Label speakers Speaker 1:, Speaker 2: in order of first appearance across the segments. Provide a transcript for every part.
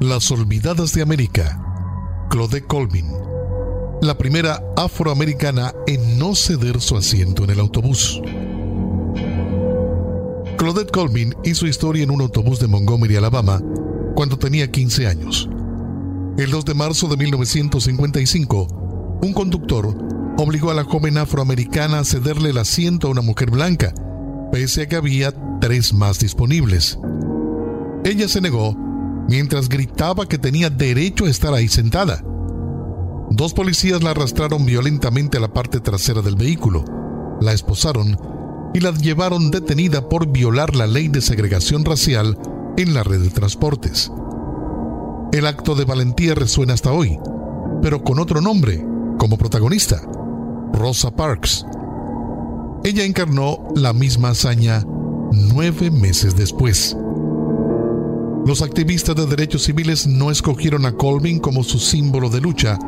Speaker 1: Las Olvidadas de América, Claudette Colvin, la primera afroamericana en no ceder su asiento en el autobús. Claudette Colvin hizo historia en un autobús de Montgomery, Alabama, cuando tenía 15 años. El 2 de marzo de 1955, un conductor obligó a la joven afroamericana a cederle el asiento a una mujer blanca, pese a que había tres más disponibles. Ella se negó mientras gritaba que tenía derecho a estar ahí sentada. Dos policías la arrastraron violentamente a la parte trasera del vehículo, la esposaron y la llevaron detenida por violar la ley de segregación racial en la red de transportes. El acto de valentía resuena hasta hoy, pero con otro nombre, como protagonista, Rosa Parks. Ella encarnó la misma hazaña nueve meses después. Los activistas de derechos civiles no escogieron a Colvin como su símbolo de lucha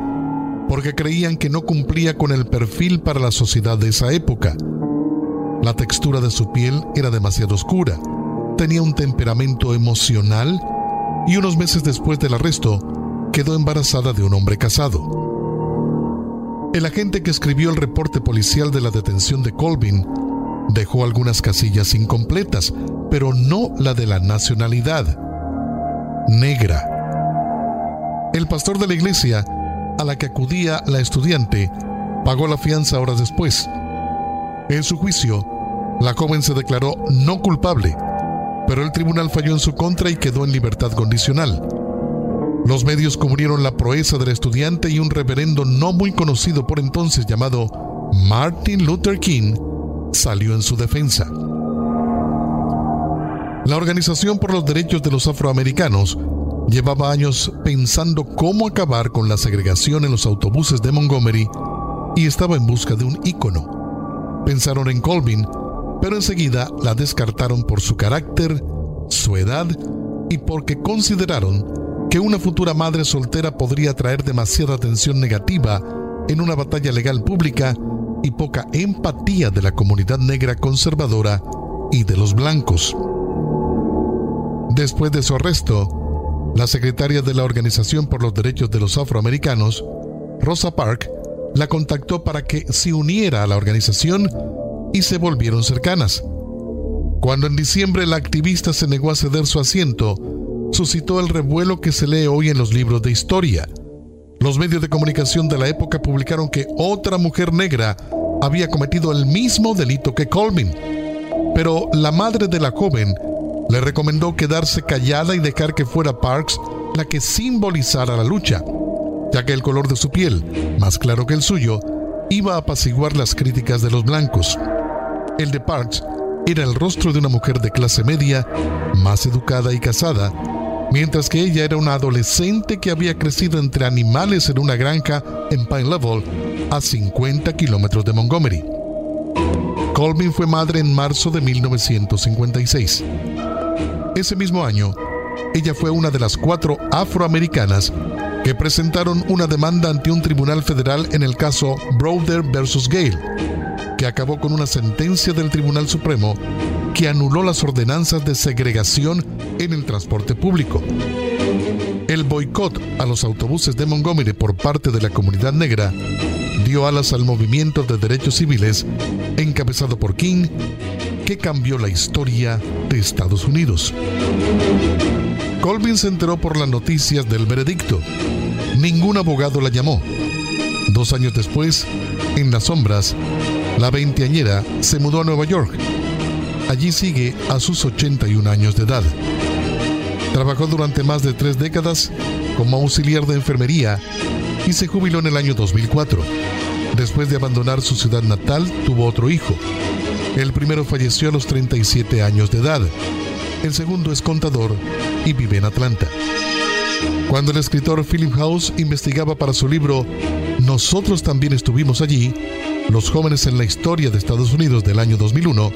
Speaker 1: porque creían que no cumplía con el perfil para la sociedad de esa época. La textura de su piel era demasiado oscura, tenía un temperamento emocional y unos meses después del arresto quedó embarazada de un hombre casado. El agente que escribió el reporte policial de la detención de Colvin dejó algunas casillas incompletas, pero no la de la nacionalidad. Negra. El pastor de la iglesia a la que acudía la estudiante pagó la fianza horas después. En su juicio, la joven se declaró no culpable pero el tribunal falló en su contra y quedó en libertad condicional. Los medios cubrieron la proeza del estudiante y un reverendo no muy conocido por entonces llamado Martin Luther King salió en su defensa. La Organización por los Derechos de los Afroamericanos llevaba años pensando cómo acabar con la segregación en los autobuses de Montgomery y estaba en busca de un ícono. Pensaron en Colvin pero enseguida la descartaron por su carácter, su edad y porque consideraron que una futura madre soltera podría traer demasiada atención negativa en una batalla legal pública y poca empatía de la comunidad negra conservadora y de los blancos. Después de su arresto, la secretaria de la Organización por los Derechos de los Afroamericanos, Rosa Park, la contactó para que se uniera a la organización y se volvieron cercanas. Cuando en diciembre la activista se negó a ceder su asiento, suscitó el revuelo que se lee hoy en los libros de historia. Los medios de comunicación de la época publicaron que otra mujer negra había cometido el mismo delito que Colvin, pero la madre de la joven le recomendó quedarse callada y dejar que fuera Parks la que simbolizara la lucha, ya que el color de su piel, más claro que el suyo, iba a apaciguar las críticas de los blancos. El de Parks era el rostro de una mujer de clase media, más educada y casada, mientras que ella era una adolescente que había crecido entre animales en una granja en Pine Level, a 50 kilómetros de Montgomery. Colvin fue madre en marzo de 1956. Ese mismo año, ella fue una de las cuatro afroamericanas que presentaron una demanda ante un tribunal federal en el caso Browder versus Gale que acabó con una sentencia del Tribunal Supremo que anuló las ordenanzas de segregación en el transporte público. El boicot a los autobuses de Montgomery por parte de la comunidad negra dio alas al movimiento de derechos civiles encabezado por King, cambió la historia de Estados Unidos. Colvin se enteró por las noticias del veredicto. Ningún abogado la llamó. Dos años después, en las sombras, la veinteañera se mudó a Nueva York. Allí sigue a sus 81 años de edad. Trabajó durante más de tres décadas como auxiliar de enfermería y se jubiló en el año 2004. Después de abandonar su ciudad natal, tuvo otro hijo. El primero falleció a los 37 años de edad. El segundo es contador y vive en Atlanta. Cuando el escritor Philip House investigaba para su libro Nosotros también estuvimos allí, los jóvenes en la historia de Estados Unidos del año 2001,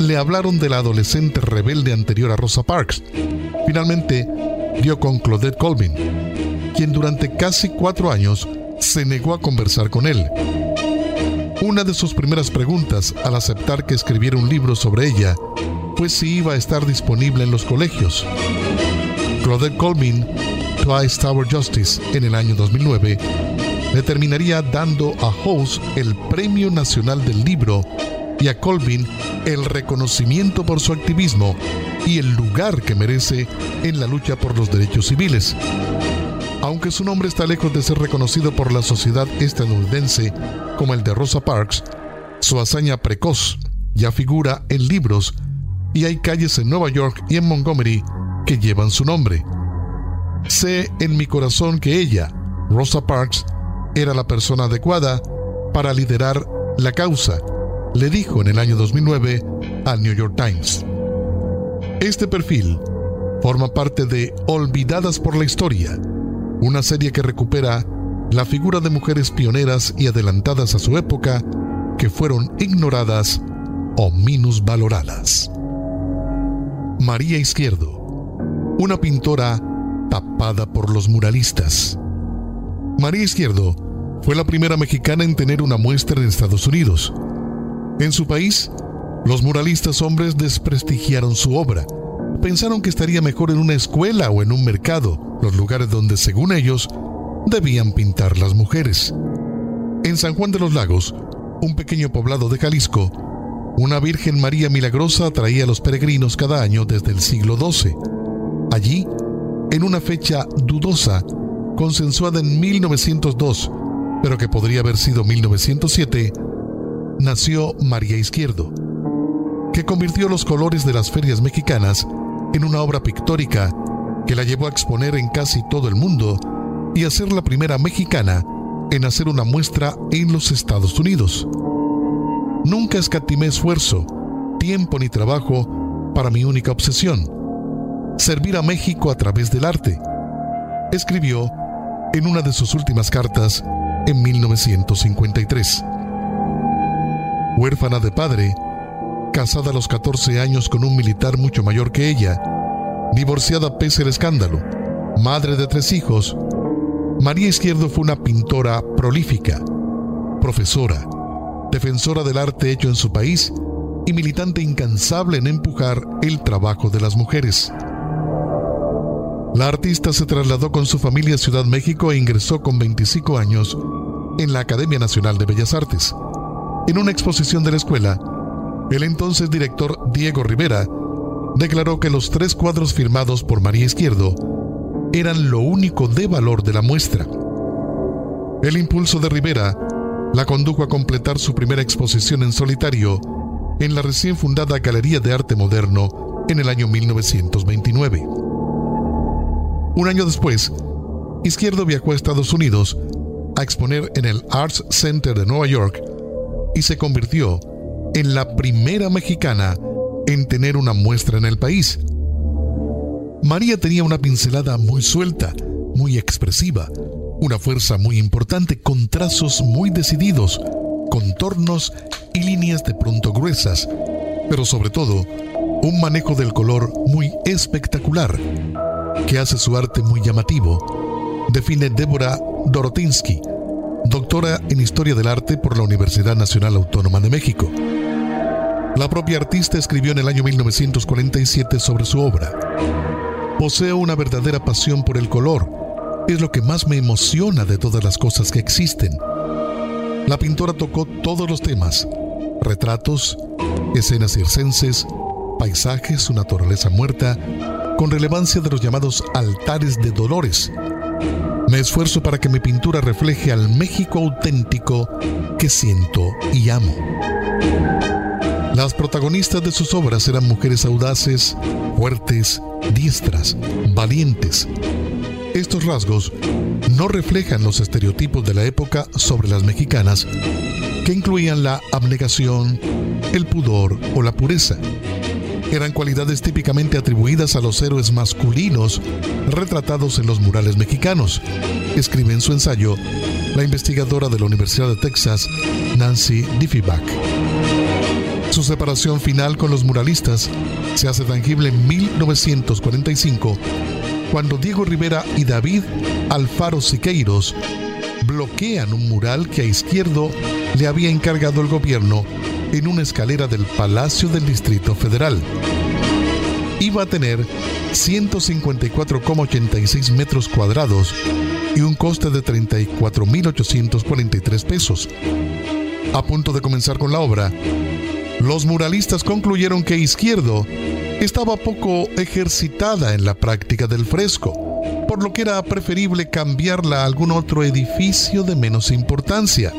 Speaker 1: le hablaron de la adolescente rebelde anterior a Rosa Parks. Finalmente, dio con Claudette Colvin, quien durante casi cuatro años se negó a conversar con él. Una de sus primeras preguntas al aceptar que escribiera un libro sobre ella fue si iba a estar disponible en los colegios. Claudette Colvin, Twice Tower Justice en el año 2009, le terminaría dando a House el Premio Nacional del Libro y a Colvin el reconocimiento por su activismo y el lugar que merece en la lucha por los derechos civiles. Aunque su nombre está lejos de ser reconocido por la sociedad estadounidense como el de Rosa Parks, su hazaña precoz ya figura en libros y hay calles en Nueva York y en Montgomery que llevan su nombre. Sé en mi corazón que ella, Rosa Parks, era la persona adecuada para liderar la causa, le dijo en el año 2009 al New York Times. Este perfil forma parte de Olvidadas por la Historia, una serie que recupera la figura de mujeres pioneras y adelantadas a su época que fueron ignoradas o minusvaloradas. María Izquierdo, una pintora tapada por los muralistas. María Izquierdo fue la primera mexicana en tener una muestra en Estados Unidos. En su país, los muralistas hombres desprestigiaron su obra. Pensaron que estaría mejor en una escuela o en un mercado, los lugares donde, según ellos, debían pintar las mujeres. En San Juan de los Lagos, un pequeño poblado de Jalisco, una Virgen María Milagrosa atraía a los peregrinos cada año desde el siglo XII. Allí, en una fecha dudosa, consensuada en 1902, pero que podría haber sido 1907, nació María Izquierdo, que convirtió los colores de las ferias mexicanas en una obra pictórica que la llevó a exponer en casi todo el mundo y a ser la primera mexicana en hacer una muestra en los Estados Unidos. Nunca escatimé esfuerzo, tiempo ni trabajo para mi única obsesión, servir a México a través del arte, escribió en una de sus últimas cartas en 1953. Huérfana de padre, casada a los 14 años con un militar mucho mayor que ella, divorciada pese al escándalo, madre de tres hijos, María Izquierdo fue una pintora prolífica, profesora, defensora del arte hecho en su país y militante incansable en empujar el trabajo de las mujeres. La artista se trasladó con su familia a Ciudad México e ingresó con 25 años en la Academia Nacional de Bellas Artes. En una exposición de la escuela, el entonces director Diego Rivera declaró que los tres cuadros firmados por María Izquierdo eran lo único de valor de la muestra. El impulso de Rivera la condujo a completar su primera exposición en solitario en la recién fundada Galería de Arte Moderno en el año 1929. Un año después, Izquierdo viajó a Estados Unidos a exponer en el Arts Center de Nueva York y se convirtió en la primera mexicana en tener una muestra en el país. María tenía una pincelada muy suelta, muy expresiva, una fuerza muy importante con trazos muy decididos, contornos y líneas de pronto gruesas, pero sobre todo un manejo del color muy espectacular que hace su arte muy llamativo, define Débora Dorotinsky, doctora en Historia del Arte por la Universidad Nacional Autónoma de México. La propia artista escribió en el año 1947 sobre su obra. Poseo una verdadera pasión por el color. Es lo que más me emociona de todas las cosas que existen. La pintora tocó todos los temas, retratos, escenas circenses, paisajes, su naturaleza muerta, con relevancia de los llamados altares de dolores. Me esfuerzo para que mi pintura refleje al México auténtico que siento y amo. Las protagonistas de sus obras eran mujeres audaces, fuertes, diestras, valientes. Estos rasgos no reflejan los estereotipos de la época sobre las mexicanas, que incluían la abnegación, el pudor o la pureza eran cualidades típicamente atribuidas a los héroes masculinos retratados en los murales mexicanos, escribe en su ensayo la investigadora de la Universidad de Texas, Nancy Diffieback. Su separación final con los muralistas se hace tangible en 1945, cuando Diego Rivera y David Alfaro Siqueiros bloquean un mural que a Izquierdo le había encargado el gobierno en una escalera del Palacio del Distrito Federal. iba a tener 154,86 metros cuadrados y un coste de 34.843 pesos. A punto de comenzar con la obra, los muralistas concluyeron que Izquierdo estaba poco ejercitada en la práctica del fresco, por lo que era preferible cambiarla a algún otro edificio de menos importancia.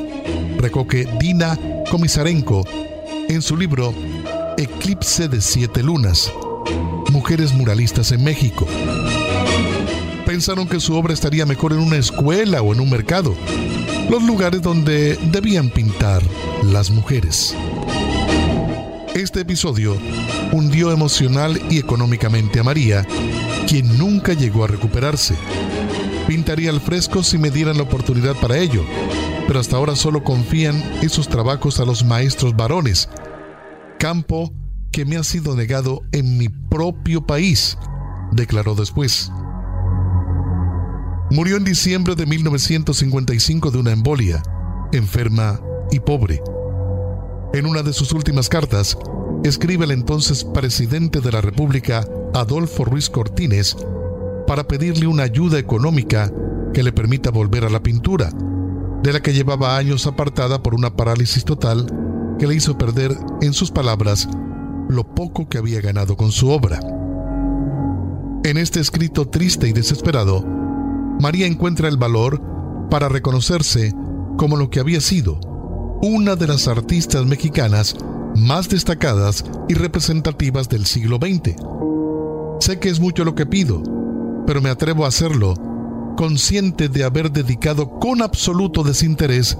Speaker 1: Recoge Dina Komisarenko en su libro Eclipse de Siete Lunas, Mujeres Muralistas en México. Pensaron que su obra estaría mejor en una escuela o en un mercado, los lugares donde debían pintar las mujeres. Este episodio hundió emocional y económicamente a María, quien nunca llegó a recuperarse. Pintaría al fresco si me dieran la oportunidad para ello, pero hasta ahora solo confían esos trabajos a los maestros varones, campo que me ha sido negado en mi propio país, declaró después. Murió en diciembre de 1955 de una embolia, enferma y pobre. En una de sus últimas cartas, escribe el entonces presidente de la República, Adolfo Ruiz Cortines, para pedirle una ayuda económica que le permita volver a la pintura, de la que llevaba años apartada por una parálisis total que le hizo perder, en sus palabras, lo poco que había ganado con su obra. En este escrito triste y desesperado, María encuentra el valor para reconocerse como lo que había sido, una de las artistas mexicanas más destacadas y representativas del siglo XX. Sé que es mucho lo que pido, pero me atrevo a hacerlo, consciente de haber dedicado con absoluto desinterés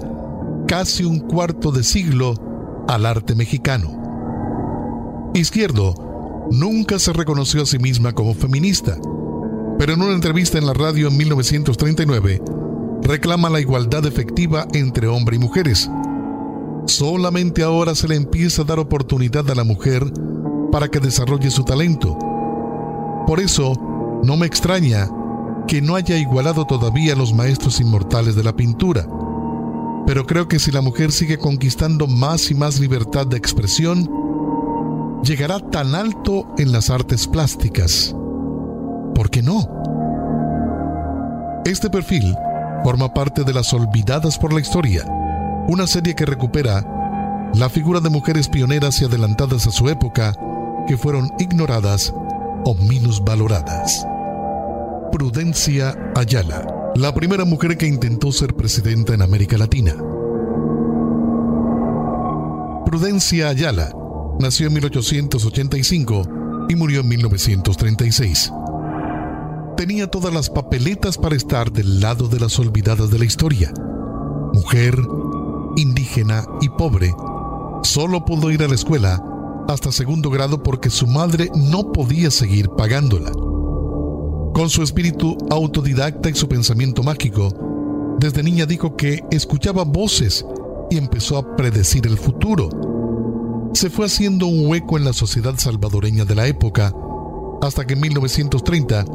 Speaker 1: casi un cuarto de siglo al arte mexicano. Izquierdo nunca se reconoció a sí misma como feminista, pero en una entrevista en la radio en 1939 reclama la igualdad efectiva entre hombre y mujeres. Solamente ahora se le empieza a dar oportunidad a la mujer para que desarrolle su talento. Por eso, no me extraña que no haya igualado todavía a los maestros inmortales de la pintura pero creo que si la mujer sigue conquistando más y más libertad de expresión, llegará tan alto en las artes plásticas. ¿Por qué no? Este perfil forma parte de Las Olvidadas por la Historia, una serie que recupera la figura de mujeres pioneras y adelantadas a su época que fueron ignoradas o minusvaloradas. Prudencia Ayala la primera mujer que intentó ser presidenta en América Latina. Prudencia Ayala nació en 1885 y murió en 1936. Tenía todas las papeletas para estar del lado de las olvidadas de la historia. Mujer, indígena y pobre, solo pudo ir a la escuela hasta segundo grado porque su madre no podía seguir pagándola. Con su espíritu autodidacta y su pensamiento mágico, desde niña dijo que escuchaba voces y empezó a predecir el futuro. Se fue haciendo un hueco en la sociedad salvadoreña de la época, hasta que en 1930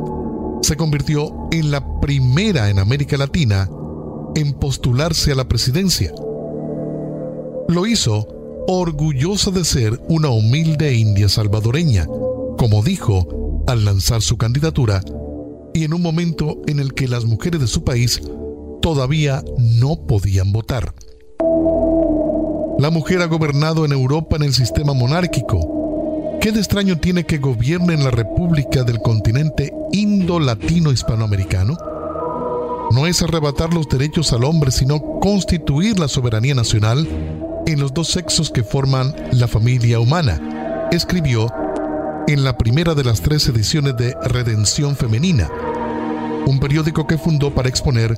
Speaker 1: se convirtió en la primera en América Latina en postularse a la presidencia. Lo hizo orgullosa de ser una humilde india salvadoreña, como dijo al lanzar su candidatura y en un momento en el que las mujeres de su país todavía no podían votar. La mujer ha gobernado en Europa en el sistema monárquico. ¿Qué de extraño tiene que gobierne en la República del continente indo-latino-hispanoamericano? No es arrebatar los derechos al hombre, sino constituir la soberanía nacional en los dos sexos que forman la familia humana, escribió en la primera de las tres ediciones de Redención Femenina, un periódico que fundó para exponer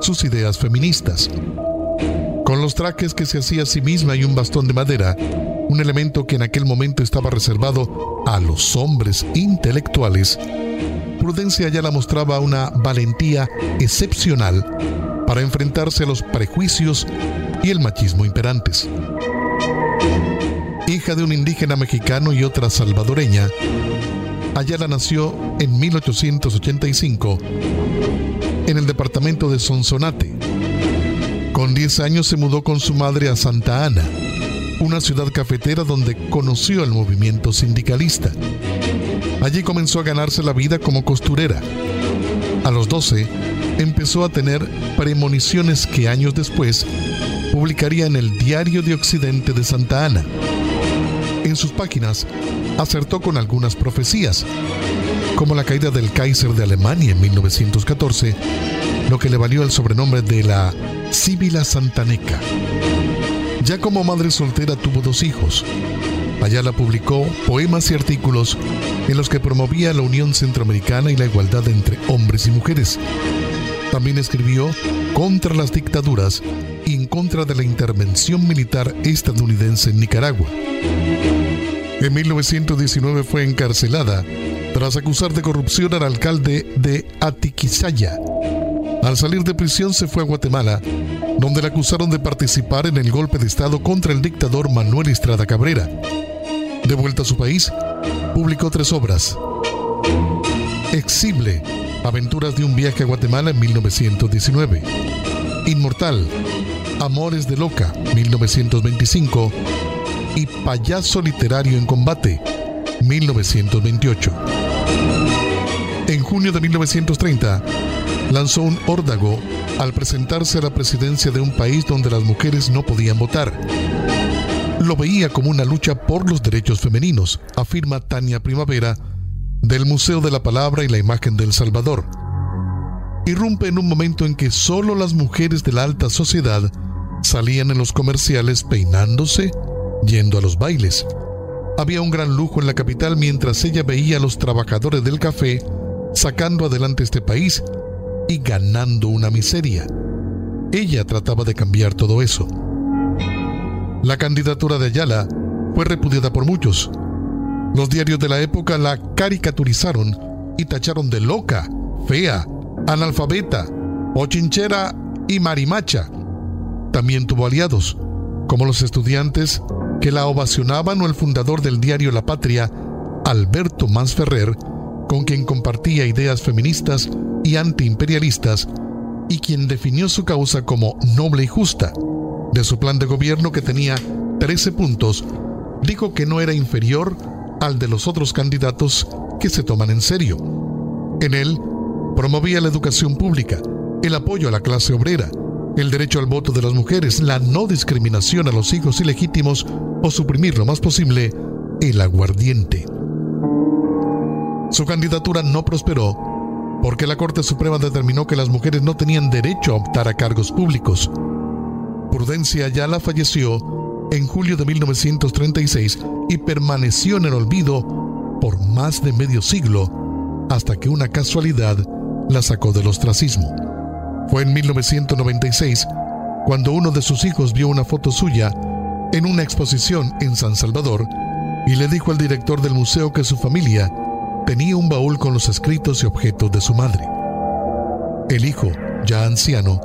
Speaker 1: sus ideas feministas. Con los trajes que se hacía a sí misma y un bastón de madera, un elemento que en aquel momento estaba reservado a los hombres intelectuales, Prudencia ya la mostraba una valentía excepcional para enfrentarse a los prejuicios y el machismo imperantes hija de un indígena mexicano y otra salvadoreña, Ayala nació en 1885 en el departamento de Sonsonate. Con 10 años se mudó con su madre a Santa Ana. una ciudad cafetera donde conoció el movimiento sindicalista. Allí comenzó a ganarse la vida como costurera. A los 12 empezó a tener premoniciones que años después publicaría en el Diario de Occidente de Santa Ana. En sus páginas acertó con algunas profecías, como la caída del Kaiser de Alemania en 1914, lo que le valió el sobrenombre de la Síbila Santaneca. Ya como madre soltera tuvo dos hijos. Ayala publicó poemas y artículos en los que promovía la unión centroamericana y la igualdad entre hombres y mujeres. También escribió contra las dictaduras y contra de la intervención militar estadounidense en Nicaragua. En 1919 fue encarcelada tras acusar de corrupción al alcalde de Atiquizaya. Al salir de prisión se fue a Guatemala, donde la acusaron de participar en el golpe de Estado contra el dictador Manuel Estrada Cabrera. De vuelta a su país, publicó tres obras. Exible, Aventuras de un viaje a Guatemala en 1919. Inmortal, Amores de Loca, 1925. Y Payaso Literario en Combate, 1928. En junio de 1930, lanzó un órdago al presentarse a la presidencia de un país donde las mujeres no podían votar. Lo veía como una lucha por los derechos femeninos, afirma Tania Primavera, del Museo de la Palabra y la Imagen del Salvador. Irrumpe en un momento en que solo las mujeres de la alta sociedad salían en los comerciales peinándose, yendo a los bailes. Había un gran lujo en la capital mientras ella veía a los trabajadores del café sacando adelante este país y ganando una miseria. Ella trataba de cambiar todo eso. La candidatura de Ayala fue repudiada por muchos. Los diarios de la época la caricaturizaron y tacharon de loca, fea, analfabeta, ochinchera y marimacha. También tuvo aliados, como los estudiantes que la ovacionaban o el fundador del diario La Patria, Alberto Mansferrer, con quien compartía ideas feministas y antiimperialistas y quien definió su causa como noble y justa. De su plan de gobierno que tenía 13 puntos, dijo que no era inferior al de los otros candidatos que se toman en serio. En él, promovía la educación pública, el apoyo a la clase obrera, el derecho al voto de las mujeres, la no discriminación a los hijos ilegítimos o suprimir lo más posible el aguardiente. Su candidatura no prosperó porque la Corte Suprema determinó que las mujeres no tenían derecho a optar a cargos públicos. Prudencia Ayala falleció en julio de 1936 y permaneció en el olvido por más de medio siglo hasta que una casualidad la sacó del ostracismo. Fue en 1996 cuando uno de sus hijos vio una foto suya en una exposición en San Salvador y le dijo al director del museo que su familia tenía un baúl con los escritos y objetos de su madre. El hijo, ya anciano,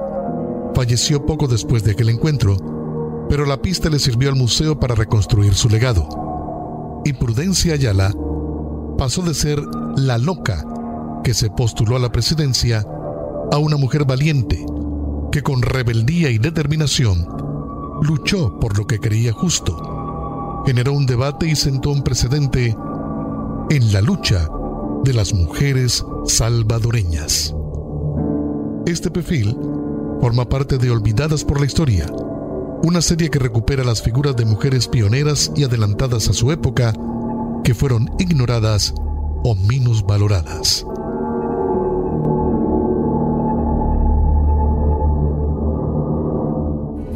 Speaker 1: falleció poco después de aquel encuentro, pero la pista le sirvió al museo para reconstruir su legado. Y Prudencia Ayala pasó de ser la loca que se postuló a la presidencia a una mujer valiente que con rebeldía y determinación luchó por lo que creía justo, generó un debate y sentó un precedente en la lucha de las mujeres salvadoreñas. Este perfil forma parte de Olvidadas por la Historia, una serie que recupera las figuras de mujeres pioneras y adelantadas a su época que fueron ignoradas o menos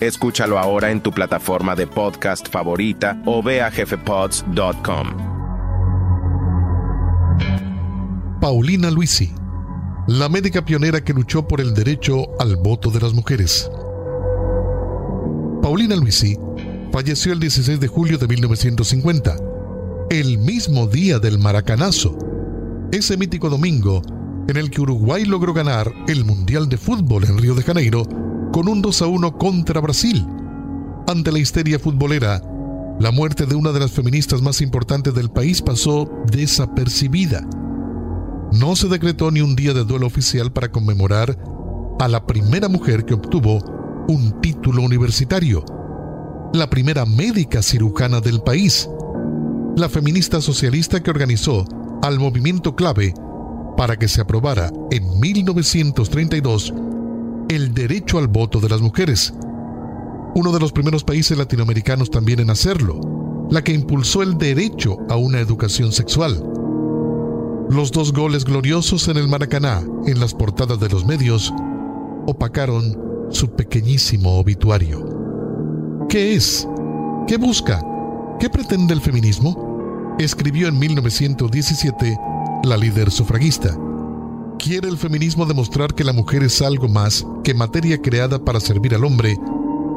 Speaker 2: Escúchalo ahora en tu plataforma de podcast favorita o ve a jefepods.com.
Speaker 1: Paulina Luisi, la médica pionera que luchó por el derecho al voto de las mujeres. Paulina Luisi falleció el 16 de julio de 1950, el mismo día del Maracanazo, ese mítico domingo en el que Uruguay logró ganar el Mundial de Fútbol en Río de Janeiro con un 2 a 1 contra Brasil. Ante la histeria futbolera, la muerte de una de las feministas más importantes del país pasó desapercibida. No se decretó ni un día de duelo oficial para conmemorar a la primera mujer que obtuvo un título universitario, la primera médica cirujana del país, la feminista socialista que organizó al movimiento clave para que se aprobara en 1932 el derecho al voto de las mujeres, uno de los primeros países latinoamericanos también en hacerlo, la que impulsó el derecho a una educación sexual. Los dos goles gloriosos en el Maracaná, en las portadas de los medios, opacaron su pequeñísimo obituario. ¿Qué es? ¿Qué busca? ¿Qué pretende el feminismo? Escribió en 1917 la líder sufragista. Quiere el feminismo demostrar que la mujer es algo más que materia creada para servir al hombre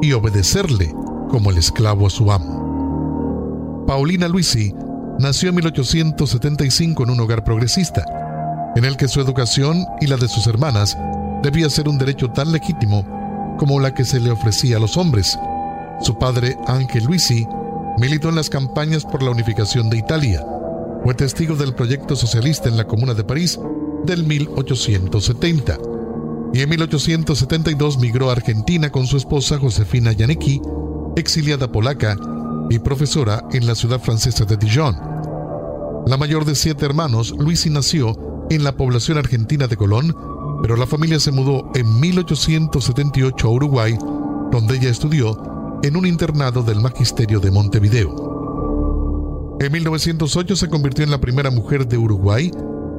Speaker 1: y obedecerle como el esclavo a su amo. Paulina Luisi nació en 1875 en un hogar progresista, en el que su educación y la de sus hermanas debía ser un derecho tan legítimo como la que se le ofrecía a los hombres. Su padre, Ángel Luisi, militó en las campañas por la unificación de Italia. Fue testigo del proyecto socialista en la Comuna de París del 1870 y en 1872 migró a Argentina con su esposa Josefina Janicki, exiliada polaca y profesora en la ciudad francesa de Dijon. La mayor de siete hermanos, Luisi nació en la población argentina de Colón, pero la familia se mudó en 1878 a Uruguay, donde ella estudió en un internado del Magisterio de Montevideo. En 1908 se convirtió en la primera mujer de Uruguay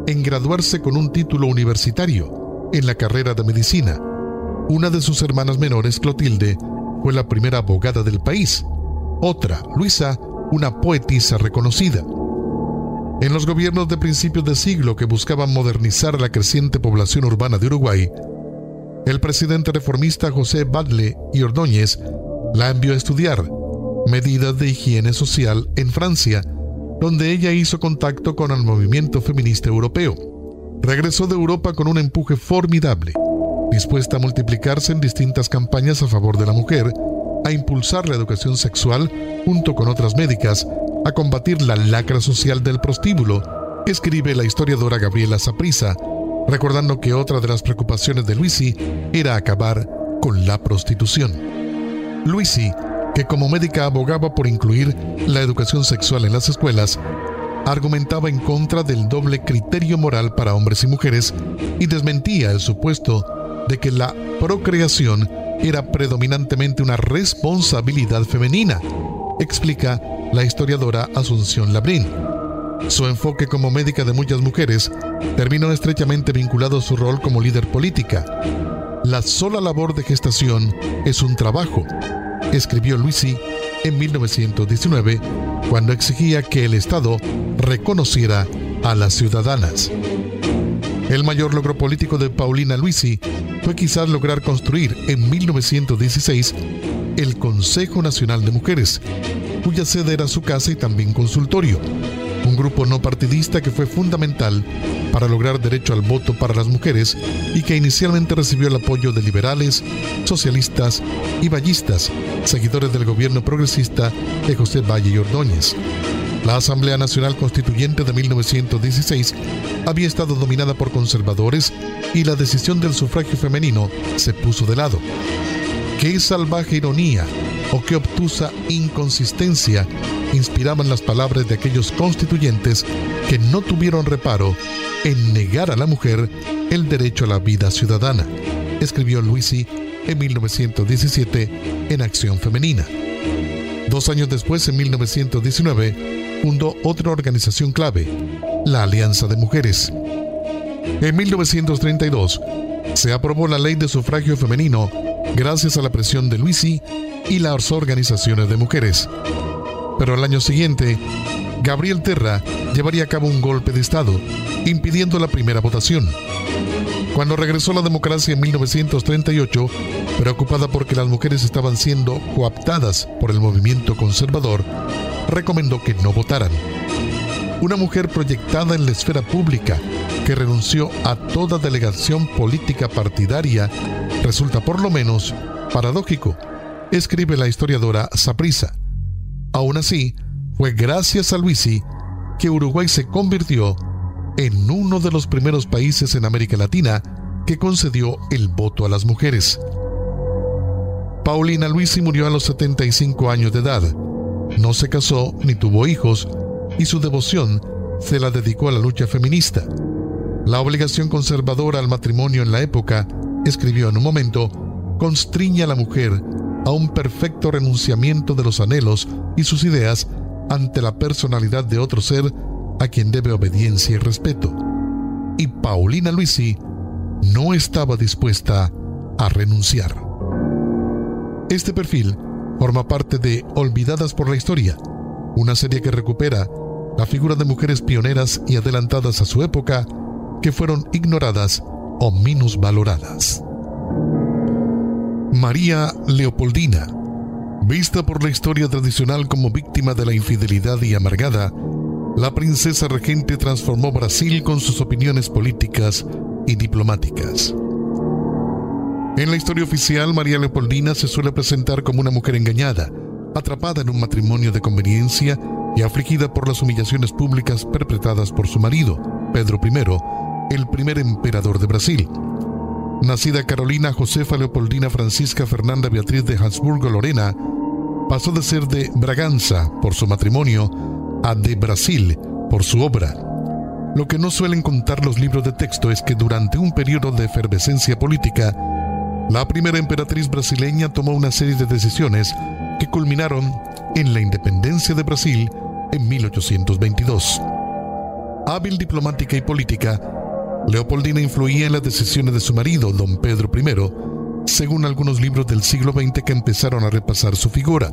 Speaker 1: en graduarse con un título universitario en la carrera de medicina. Una de sus hermanas menores, Clotilde, fue la primera abogada del país. Otra, Luisa, una poetisa reconocida. En los gobiernos de principios de siglo que buscaban modernizar la creciente población urbana de Uruguay, el presidente reformista José Badle y Ordóñez la envió a estudiar medidas de higiene social en Francia, donde ella hizo contacto con el movimiento feminista europeo regresó de Europa con un empuje formidable, dispuesta a multiplicarse en distintas campañas a favor de la mujer, a impulsar la educación sexual junto con otras médicas, a combatir la lacra social del prostíbulo, escribe la historiadora Gabriela Saprisa, recordando que otra de las preocupaciones de Luisi era acabar con la prostitución. Luisi, que como médica abogaba por incluir la educación sexual en las escuelas, argumentaba en contra del doble criterio moral para hombres y mujeres y desmentía el supuesto de que la procreación era predominantemente una responsabilidad femenina, explica la historiadora Asunción Labrín. Su enfoque como médica de muchas mujeres terminó estrechamente vinculado a su rol como líder política. La sola labor de gestación es un trabajo, escribió Luisi en 1919 cuando exigía que el Estado reconociera a las ciudadanas. El mayor logro político de Paulina Luisi fue quizás lograr construir en 1916 el Consejo Nacional de Mujeres, cuya sede era su casa y también consultorio, un grupo no partidista que fue fundamental para lograr derecho al voto para las mujeres y que inicialmente recibió el apoyo de liberales, socialistas y vallistas, seguidores del gobierno progresista de José Valle y Ordóñez. La Asamblea Nacional Constituyente de 1916 había estado dominada por conservadores y la decisión del sufragio femenino se puso de lado. Qué salvaje ironía o qué obtusa inconsistencia inspiraban las palabras de aquellos constituyentes que no tuvieron reparo en negar a la mujer el derecho a la vida ciudadana, escribió Luisi en 1917 en Acción Femenina. Dos años después, en 1919, fundó otra organización clave, la Alianza de Mujeres. En 1932, se aprobó la ley de sufragio femenino gracias a la presión de Luisi y las organizaciones de mujeres. Pero al año siguiente, Gabriel Terra llevaría a cabo un golpe de Estado, impidiendo la primera votación. Cuando regresó la democracia en 1938, preocupada porque las mujeres estaban siendo coaptadas por el movimiento conservador, recomendó que no votaran. Una mujer proyectada en la esfera pública que renunció a toda delegación política partidaria resulta por lo menos paradójico, escribe la historiadora Saprisa. Aún así, fue gracias a Luisi que Uruguay se convirtió en uno de los primeros países en América Latina que concedió el voto a las mujeres. Paulina Luisi murió a los 75 años de edad. No se casó ni tuvo hijos y su devoción se la dedicó a la lucha feminista. La obligación conservadora al matrimonio en la época, escribió en un momento, constriña a la mujer a un perfecto renunciamiento de los anhelos y sus ideas ante la personalidad de otro ser a quien debe obediencia y respeto. Y Paulina Luisi no estaba dispuesta a renunciar. Este perfil forma parte de Olvidadas por la Historia, una serie que recupera la figura de mujeres pioneras y adelantadas a su época que fueron ignoradas o minusvaloradas. María Leopoldina, vista por la historia tradicional como víctima de la infidelidad y amargada, la princesa regente transformó Brasil con sus opiniones políticas y diplomáticas. En la historia oficial, María Leopoldina se suele presentar como una mujer engañada, atrapada en un matrimonio de conveniencia y afligida por las humillaciones públicas perpetradas por su marido, Pedro I, el primer emperador de Brasil. Nacida Carolina Josefa Leopoldina Francisca Fernanda Beatriz de Habsburgo-Lorena, pasó de ser de Braganza por su matrimonio a de Brasil por su obra. Lo que no suelen contar los libros de texto es que durante un periodo de efervescencia política, la primera emperatriz brasileña tomó una serie de decisiones que culminaron en la independencia de Brasil en 1822. Hábil diplomática y política, Leopoldina influía en las decisiones de su marido, don Pedro I, según algunos libros del siglo XX que empezaron a repasar su figura.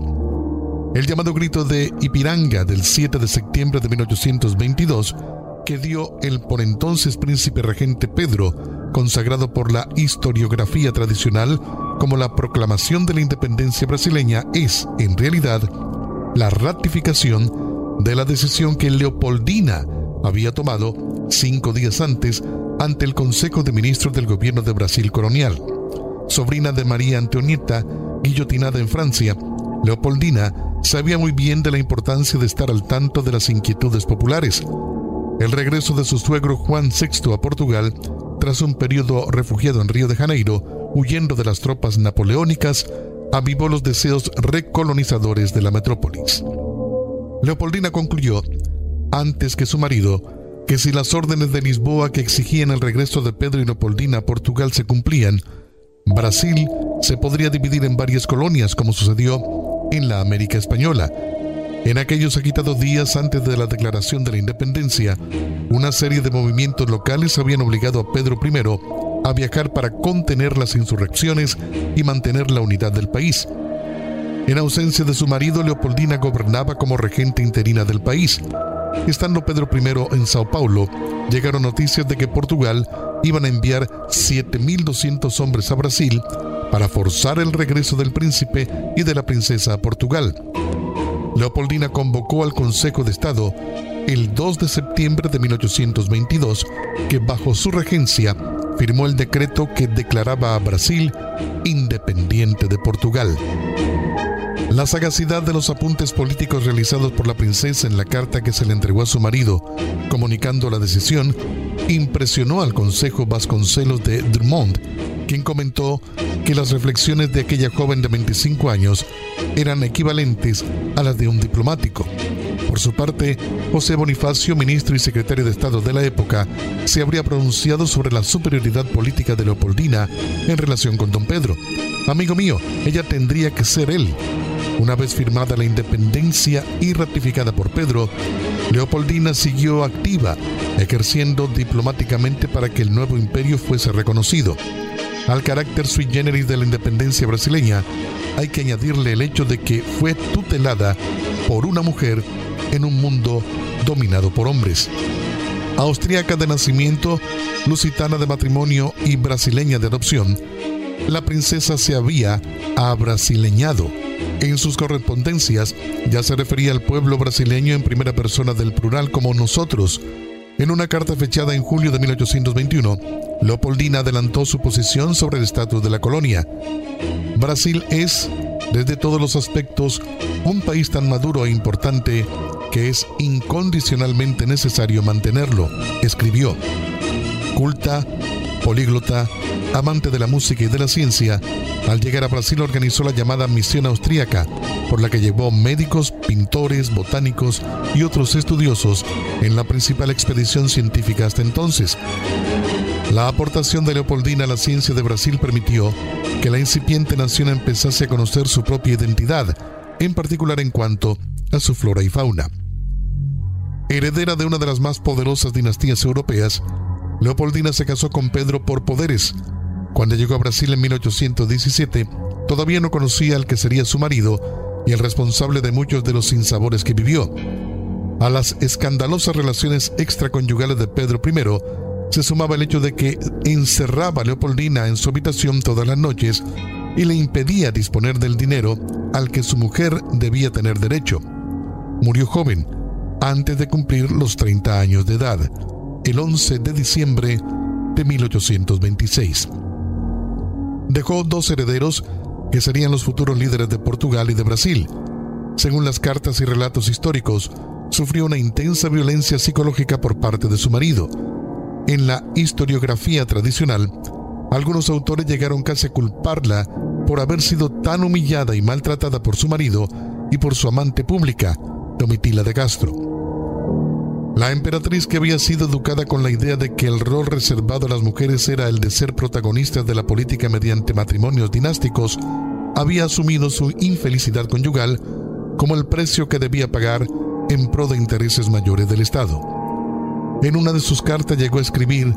Speaker 1: El llamado grito de Ipiranga del 7 de septiembre de 1822, que dio el por entonces príncipe regente Pedro, consagrado por la historiografía tradicional como la proclamación de la independencia brasileña, es, en realidad, la ratificación de la decisión que Leopoldina había tomado cinco días antes ante el Consejo de Ministros del Gobierno de Brasil colonial. Sobrina de María Antonieta, guillotinada en Francia, Leopoldina sabía muy bien de la importancia de estar al tanto de las inquietudes populares. El regreso de su suegro Juan VI a Portugal, tras un periodo refugiado en Río de Janeiro, huyendo de las tropas napoleónicas, avivó los deseos recolonizadores de la metrópolis. Leopoldina concluyó, antes que su marido, que si las órdenes de Lisboa que exigían el regreso de Pedro y Leopoldina a Portugal se cumplían, Brasil se podría dividir en varias colonias como sucedió en la América Española. En aquellos agitados días antes de la declaración de la independencia, una serie de movimientos locales habían obligado a Pedro I a viajar para contener las insurrecciones y mantener la unidad del país. En ausencia de su marido, Leopoldina gobernaba como regente interina del país. Estando Pedro I en Sao Paulo, llegaron noticias de que Portugal iban a enviar 7.200 hombres a Brasil para forzar el regreso del príncipe y de la princesa a Portugal. Leopoldina convocó al Consejo de Estado el 2 de septiembre de 1822, que bajo su regencia firmó el decreto que declaraba a Brasil independiente de Portugal. La sagacidad de los apuntes políticos realizados por la princesa en la carta que se le entregó a su marido, comunicando la decisión, impresionó al Consejo Vasconcelos de Drummond, quien comentó que las reflexiones de aquella joven de 25 años eran equivalentes a las de un diplomático. Por su parte, José Bonifacio, ministro y secretario de Estado de la época, se habría pronunciado sobre la superioridad política de Leopoldina en relación con don Pedro. Amigo mío, ella tendría que ser él. Una vez firmada la independencia y ratificada por Pedro, Leopoldina siguió activa, ejerciendo diplomáticamente para que el nuevo imperio fuese reconocido. Al carácter sui generis de la independencia brasileña, hay que añadirle el hecho de que fue tutelada por una mujer en un mundo dominado por hombres. Austríaca de nacimiento, lusitana de matrimonio y brasileña de adopción, la princesa se había abrasileñado. En sus correspondencias ya se refería al pueblo brasileño en primera persona del plural como nosotros. En una carta fechada en julio de 1821, Leopoldina adelantó su posición sobre el estatus de la colonia. Brasil es, desde todos los aspectos, un país tan maduro e importante que es incondicionalmente necesario mantenerlo, escribió. Culta, políglota, amante de la música y de la ciencia, al llegar a Brasil organizó la llamada Misión Austríaca, por la que llevó médicos, pintores, botánicos y otros estudiosos en la principal expedición científica hasta entonces. La aportación de Leopoldina a la ciencia de Brasil permitió que la incipiente nación empezase a conocer su propia identidad, en particular en cuanto a su flora y fauna. Heredera de una de las más poderosas dinastías europeas, Leopoldina se casó con Pedro por poderes. Cuando llegó a Brasil en 1817, todavía no conocía al que sería su marido y el responsable de muchos de los sinsabores que vivió. A las escandalosas relaciones extraconyugales de Pedro I se sumaba el hecho de que encerraba a Leopoldina en su habitación todas las noches y le impedía disponer del dinero al que su mujer debía tener derecho. Murió joven, antes de cumplir los 30 años de edad el 11 de diciembre de 1826. Dejó dos herederos que serían los futuros líderes de Portugal y de Brasil. Según las cartas y relatos históricos, sufrió una intensa violencia psicológica por parte de su marido. En la historiografía tradicional, algunos autores llegaron casi a culparla por haber sido tan humillada y maltratada por su marido y por su amante pública, Domitila de Castro. La emperatriz que había sido educada con la idea de que el rol reservado a las mujeres era el de ser protagonistas de la política mediante matrimonios dinásticos, había asumido su infelicidad conyugal como el precio que debía pagar en pro de intereses mayores del Estado. En una de sus cartas llegó a escribir,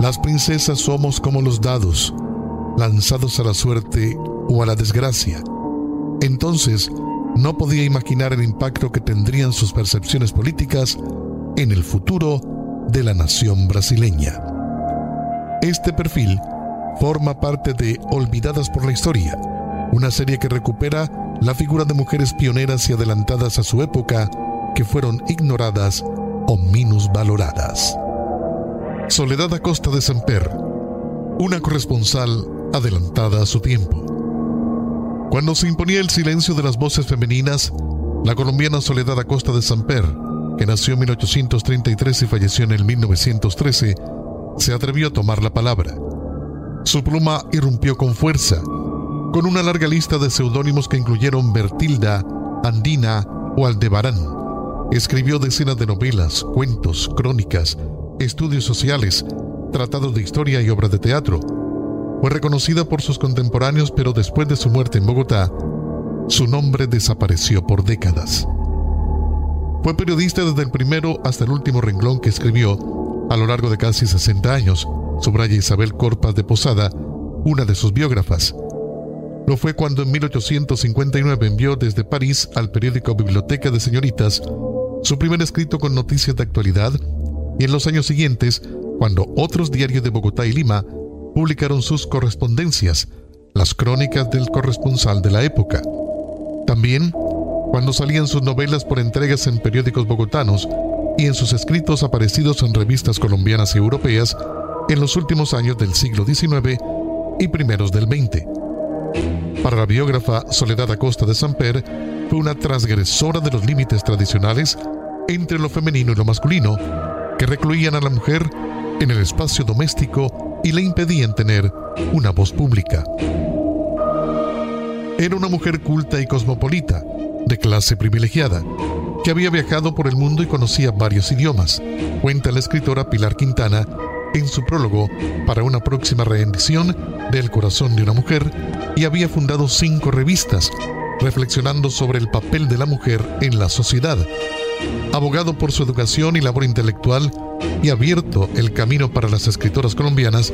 Speaker 1: Las princesas somos como los dados, lanzados a la suerte o a la desgracia. Entonces, no podía imaginar el impacto que tendrían sus percepciones políticas en el futuro de la nación brasileña. Este perfil forma parte de Olvidadas por la Historia, una serie que recupera la figura de mujeres pioneras y adelantadas a su época que fueron ignoradas o minusvaloradas. Soledad Acosta de Samper, una corresponsal adelantada a su tiempo. Cuando se imponía el silencio de las voces femeninas, la colombiana Soledad Acosta de Samper que nació en 1833 y falleció en el 1913, se atrevió a tomar la palabra. Su pluma irrumpió con fuerza, con una larga lista de seudónimos que incluyeron Bertilda, Andina o Aldebarán. Escribió decenas de novelas, cuentos, crónicas, estudios sociales, tratados de historia y obras de teatro. Fue reconocida por sus contemporáneos, pero después de su muerte en Bogotá, su nombre desapareció por décadas. Fue periodista desde el primero hasta el último renglón que escribió a lo largo de casi 60 años, subraya Isabel Corpas de Posada, una de sus biógrafas. Lo fue cuando en 1859 envió desde París al periódico Biblioteca de Señoritas su primer escrito con noticias de actualidad y en los años siguientes, cuando otros diarios de Bogotá y Lima publicaron sus correspondencias, las crónicas del corresponsal de la época. También cuando salían sus novelas por entregas en periódicos bogotanos y en sus escritos aparecidos en revistas colombianas y europeas en los últimos años del siglo XIX y primeros del XX. Para la biógrafa Soledad Acosta de Samper, fue una transgresora de los límites tradicionales entre lo femenino y lo masculino, que recluían a la mujer en el espacio doméstico y le impedían tener una voz pública. Era una mujer culta y cosmopolita, de clase privilegiada, que había viajado por el mundo y conocía varios idiomas, cuenta la escritora Pilar Quintana en su prólogo para una próxima reedición de El corazón de una mujer y había fundado cinco revistas reflexionando sobre el papel de la mujer en la sociedad. Abogado por su educación y labor intelectual y abierto el camino para las escritoras colombianas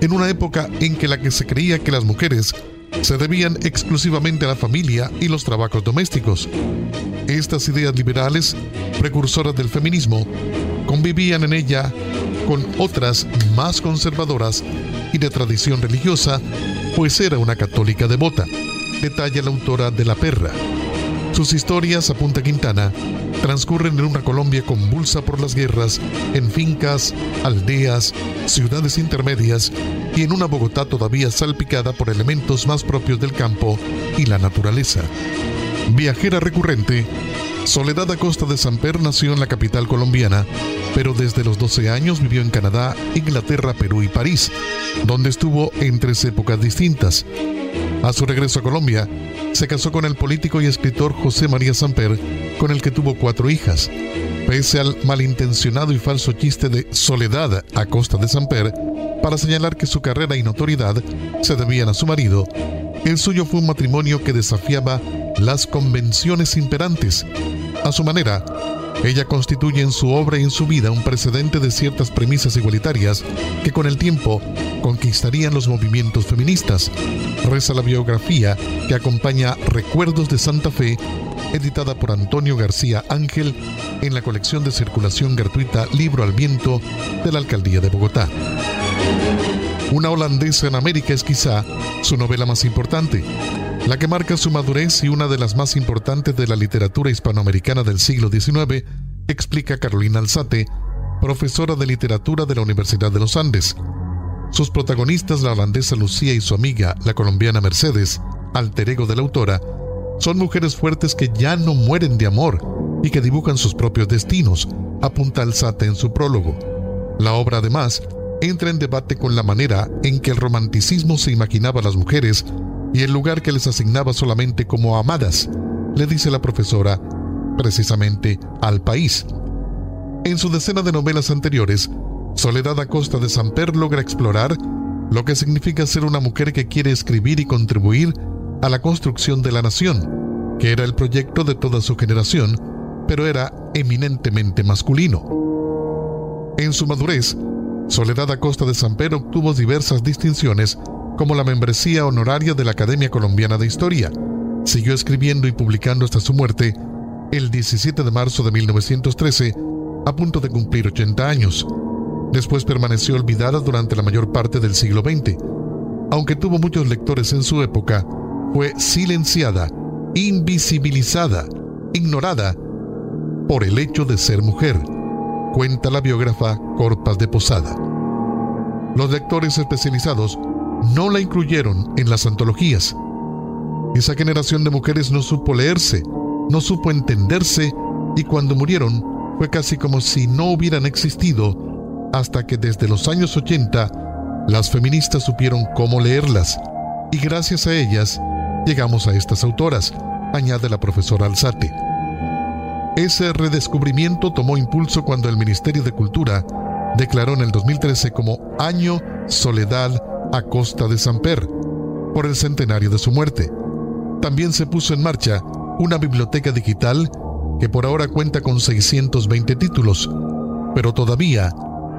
Speaker 1: en una época en que la que se creía que las mujeres se debían exclusivamente a la familia y los trabajos domésticos. Estas ideas liberales, precursoras del feminismo, convivían en ella con otras más conservadoras y de tradición religiosa, pues era una católica devota, detalla la autora de La Perra. Sus historias, apunta Quintana, transcurren en una Colombia convulsa por las guerras, en fincas, aldeas, ciudades intermedias y en una Bogotá todavía salpicada por elementos más propios del campo y la naturaleza. Viajera recurrente, Soledad Acosta de Samper nació en la capital colombiana, pero desde los 12 años vivió en Canadá, Inglaterra, Perú y París, donde estuvo en tres épocas distintas. A su regreso a Colombia, se casó con el político y escritor José María Samper, con el que tuvo cuatro hijas. Pese al malintencionado y falso chiste de Soledad a costa de Samper, para señalar que su carrera y notoriedad se debían a su marido, el suyo fue un matrimonio que desafiaba las convenciones imperantes. A su manera, ella constituye en su obra y en su vida un precedente de ciertas premisas igualitarias que con el tiempo conquistarían los movimientos feministas. Reza la biografía que acompaña Recuerdos de Santa Fe, editada por Antonio García Ángel en la colección de circulación gratuita Libro al Viento de la Alcaldía de Bogotá. Una holandesa en América es quizá su novela más importante, la que marca su madurez y una de las más importantes de la literatura hispanoamericana del siglo XIX, explica Carolina Alzate, profesora de literatura de la Universidad de los Andes. Sus protagonistas, la holandesa Lucía y su amiga, la colombiana Mercedes, alter ego de la autora, son mujeres fuertes que ya no mueren de amor y que dibujan sus propios destinos, apunta Alzate en su prólogo. La obra, además, entra en debate con la manera en que el romanticismo se imaginaba a las mujeres y el lugar que les asignaba solamente como amadas, le dice la profesora, precisamente al país. En su decena de novelas anteriores, Soledad Acosta de Samper logra explorar lo que significa ser una mujer que quiere escribir y contribuir a la construcción de la nación, que era el proyecto de toda su generación, pero era eminentemente masculino. En su madurez, Soledad Acosta de Samper obtuvo diversas distinciones como la membresía honoraria de la Academia Colombiana de Historia. Siguió escribiendo y publicando hasta su muerte el 17 de marzo de 1913, a punto de cumplir 80 años. Después permaneció olvidada durante la mayor parte del siglo XX. Aunque tuvo muchos lectores en su época, fue silenciada, invisibilizada, ignorada por el hecho de ser mujer, cuenta la biógrafa Corpas de Posada. Los lectores especializados no la incluyeron en las antologías. Esa generación de mujeres no supo leerse, no supo entenderse y cuando murieron fue casi como si no hubieran existido hasta que desde los años 80 las feministas supieron cómo leerlas y gracias a ellas llegamos a estas autoras, añade la profesora Alzate. Ese redescubrimiento tomó impulso cuando el Ministerio de Cultura declaró en el 2013 como Año Soledad a costa de Samper, por el centenario de su muerte. También se puso en marcha una biblioteca digital que por ahora cuenta con 620 títulos, pero todavía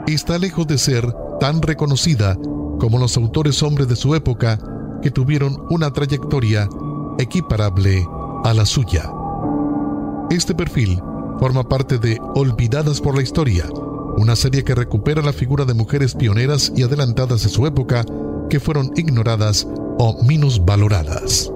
Speaker 1: está lejos de ser tan reconocida como los autores hombres de su época que tuvieron una trayectoria equiparable a la suya. Este perfil forma parte de Olvidadas por la Historia, una serie que recupera la figura de mujeres pioneras y adelantadas de su época que fueron ignoradas o minusvaloradas.